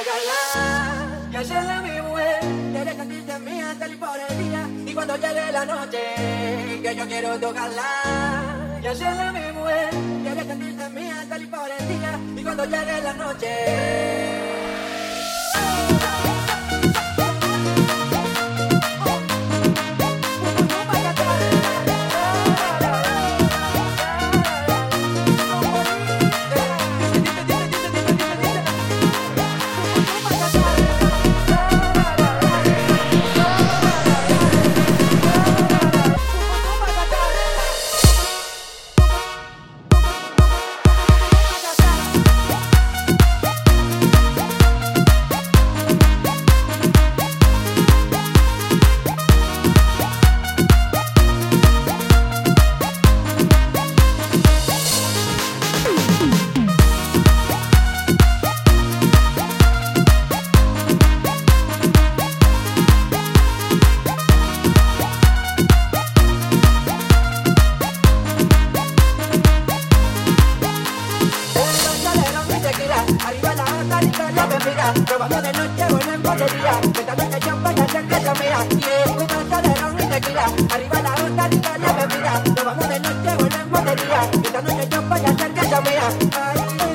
tocarla y hacerla mi mujer. Quiere sentirse mía, salir por el día y cuando llegue la noche, que yo quiero tocarla y hacerla mi mujer. Quiere sentirse mía, salir por el día y cuando llegue la noche. soltera, de noche, de ron y tequila, arriba la onda, la bebida, Vamos de noche, vuelven en día, Esta noche yo voy a hacen que ay,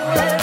Yeah.